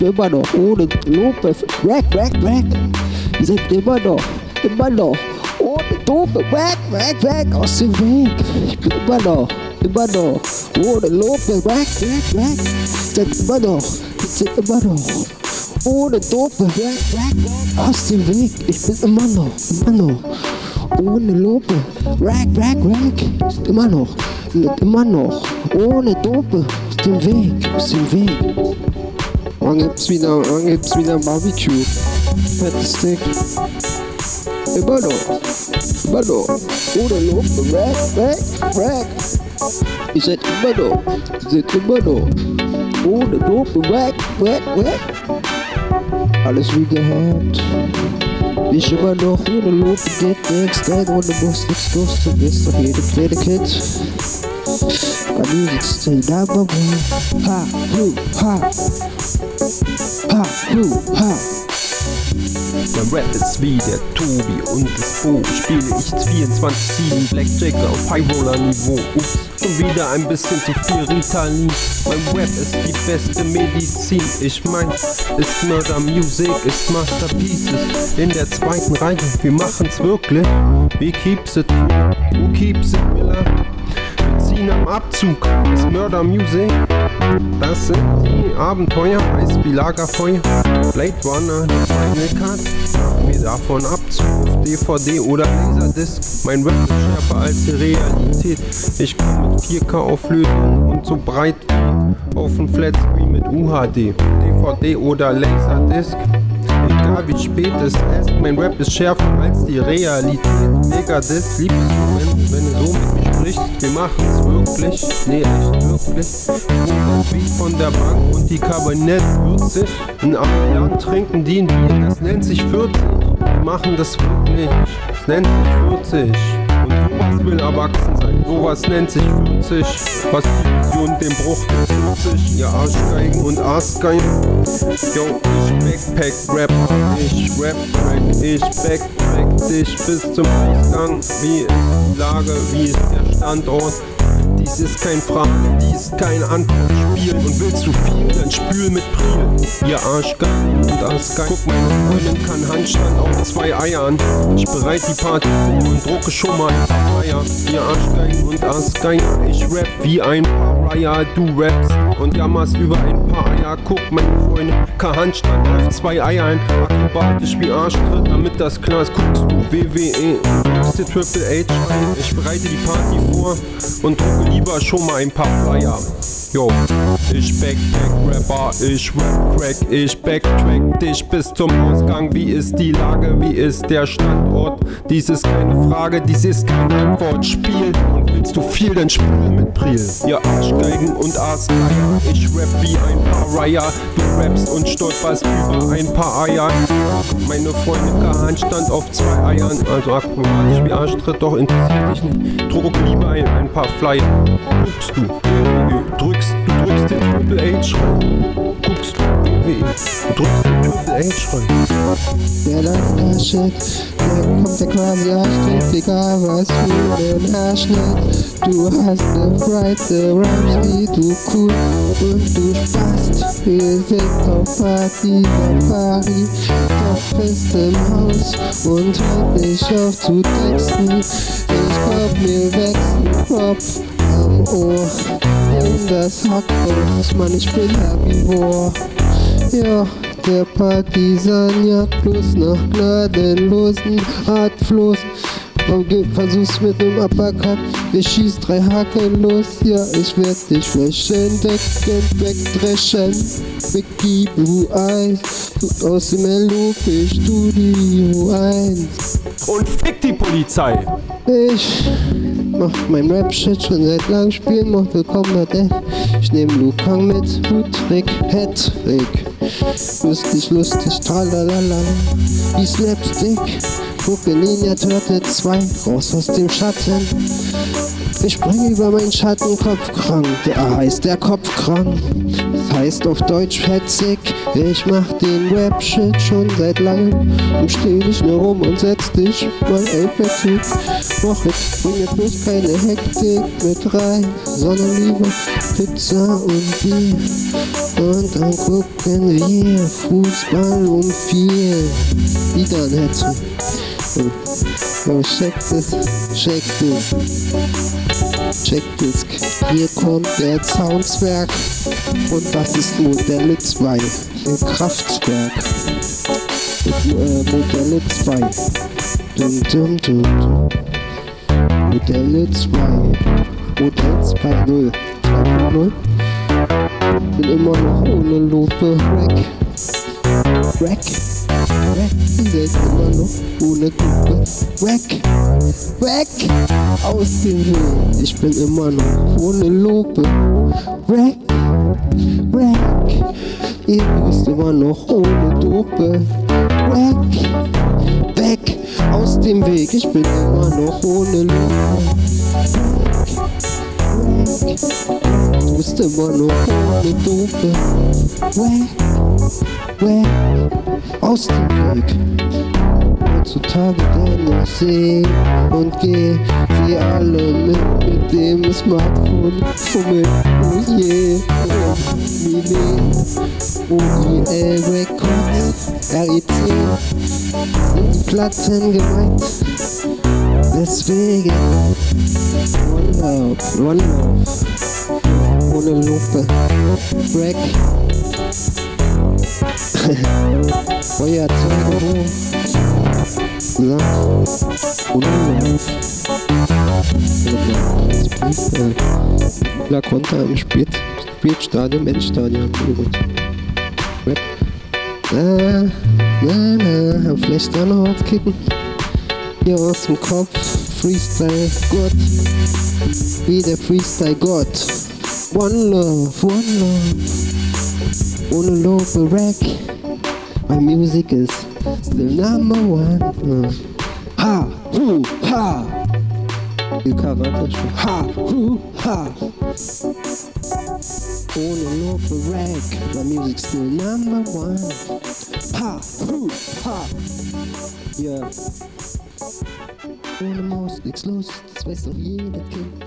immer noch ohne Lupe. Rack, rack, rack. Wir sind immer noch, immer noch ohne Lupe. Rack, rack, rack aus dem Weg. Ich bin immer noch, immer noch ohne Lupe. Rack, rack, rack. Wir sind immer noch, wir sind immer noch ohne Dope, rack, rack, aus dem Weg. Ich bin immer noch, immer noch ohne Lope. Rack, rack, rack. Immer noch, immer noch ohne Dope. Aus dem Weg, aus dem Weg. Wann gibt's wieder, wann gibt's wieder Barbecue? Fettes Steak. Immer noch, immer noch ohne Lope. Rack, rack, rack. Ihr seid immer noch, ihr seid immer noch ohne Dope. Rack, rack, rack. Alles wie gehabt. Ich immer noch ohne Lob, geht nix, dein ohne Bus, nix Lust, du bist doch jede kleine Kind. Bei Music still number one. Ha, hu, ha. Ha, hu, ha. Mein Rap ist wie der Tobi und das Bo. Spiele ich 24-7 Blackjack auf Highroller-Niveau. Ups, schon wieder ein bisschen zu viel Ritalin. Mein Rap ist die beste Medizin. Ich mein, ist Murder Music, ist Masterpieces. In der zweiten Reihe, wir machen's wirklich. Wie keeps it? Who keeps it, Miller? Am Abzug. Ist Murder Music. Das sind die Abenteuer, Eis wie Lagerfeuer. Blade Runner, Final Cut. Mir davon Abzug auf DVD oder Laserdisc. Mein Rap ist schärfer als die Realität. Ich komme mit 4K Auflösung und so breit wie auf dem Flatscreen mit UHD. DVD oder Laserdisc. Egal wie spät es ist, mein Rap ist schärfer als die Realität. Mega, das liebst du, wenn, wenn du so mit mir sprichst. Wir machen's wirklich, nee, echt wirklich. Wie von der Bank und die Kabinett würzig. In einem trinken die ein Bier, das nennt sich 40. Wir machen das wirklich, das nennt sich 40. Sowas will erwachsen sein, sowas nennt sich 40. Was und den Bruch des 40. Ja, Arschgeigen und Arsgeigen. Yo, ich Backpack Rap, ich Rap Track, ich Backpack dich bis zum Ausgang. Wie ist die Lage, wie ist der Standort? Dies ist kein Frage, dies ist kein Antwortspiel. Und willst du viel, dann spül mit Priel. Ihr Arschgeil und Arschgeil. Guck, meine Freundin kann Handstand auf zwei Eiern. Ich bereite die Party und drucke schon mal Eier. Ihr Arschgeil und Arschgeil. Ich rap wie ein Pariah, du rappst und jammerst über ein paar Eier. Guck, meine Freundin kann Handstand auf zwei Eiern. Akrobatisch wie Arschtritt, damit das klar ist. Guckst du WWE, Triple H. Ich bereite die Party vor und drucke lieber schon mal ein paar Flyer. Yo, ich Backpack-Rapper, ich Rap-Crack, ich Backtrack dich bis zum Ausgang. Wie ist die Lage, wie ist der Standort? Dies ist keine Frage, dies ist kein Antwortspiel. Und willst du viel, dann spiel mit Priel. Ihr Arschgeigen und Arsgeier, ich rap wie ein Pariah. Du rappst und stolperst über ein paar Eier. Meine Freundin Kahan stand auf zwei Eiern, also akrobatisch wie Arschtritt, doch interessiert dich nicht. Druck lieber ein, ein paar Flyer. Guckst du, drückst, du drückst den Triple H rein. Guckst du, WWE, du drückst den Triple H rein. Der läuft der kommt der quasi Arschtritt, egal was für den Arsch nicht. Du hast ne breite Rhymes wie du cool und du spast. Wir sind auf Party, Party, doch fest im Haus und hört nicht auf zu texten. Ich glaub, mir wächst ein Kopf und das Hackbruch, Mann, ich bin Herbivor. Ja, der Partisan jagt bloß nach gnadenlosen Hartfloß. Versuch's mit nem Uppercut, wir schießt drei Haken los. Ja, ich werd dich flächen, decken, wegdreschen. Vicky Blue Eyes, aus dem LOP Studio 1. Und fick die Polizei! Ich mach mein Rap-Shit schon seit langem spielen, mach willkommen ey. Ich nehm Lukang mit, Huttrick, Hattrick. Lustig, lustig, tralalala. Wie Slapstick, gucke Ninja Turtle 2, raus aus dem Schatten. Ich springe über meinen Schatten, Kopfkrank, der heißt der Kopfkrank. Das heißt auf Deutsch fetzig. Ich mach den Rap-Shit schon seit langem und steh nicht nur rum und setz dich mal fetzig. Mach jetzt, bring jetzt bloß keine Hektik mit rein, sondern lieber Pizza und Bier. Und dann gucken wir Fußball um vier. Wie dann hättest du. Oh, check this, check this. Check this. Hier kommt der Soundswerk und das ist Modelle 2, ein Kraftwerk. Äh, Modelle 2. Dum, dum, dum, dum. Modelle 2. Modell 2.0. 2.0. Bin immer noch ohne Lupe. Rack. Rack. Rack. Selbst immer noch ohne Lupe. Rack. Rack. Aus dem Weg. Ich bin immer noch ohne Lupe. Rack. Rack. Ihr bist immer noch ohne Dope. Rack. Weg. Aus dem Weg. Ich bin immer noch ohne Lupe. Du bist immer noch ohne Dope. Weg, weg, aus dem Weg. Heutzutage denn ich seh und geh, sie alle mit, mit dem Smartphone fummel. Oh je, oh, Mine, OIL Records, sind die Platten gemeint. Deswegen, One Love, One Love, ohne Lupe, Break. Love. La Konter im Spät, Spätstadium, Endstadium. Rap. Na, na, na, vielleicht da noch aufkicken. Hier aus dem Kopf, Freestyle Gott, wie der Freestyle Gott. One Love, One Love, ohne Lobe Rack. My music is still number one. Uh. Ha, hu, ha. Gecovert das schon. Ha, hu, ha. Ohne Lobe Rack. My music still number one. Ha, hu, ha. Yeah. Ohne Maus, nix los, das weiß doch jeder Kind.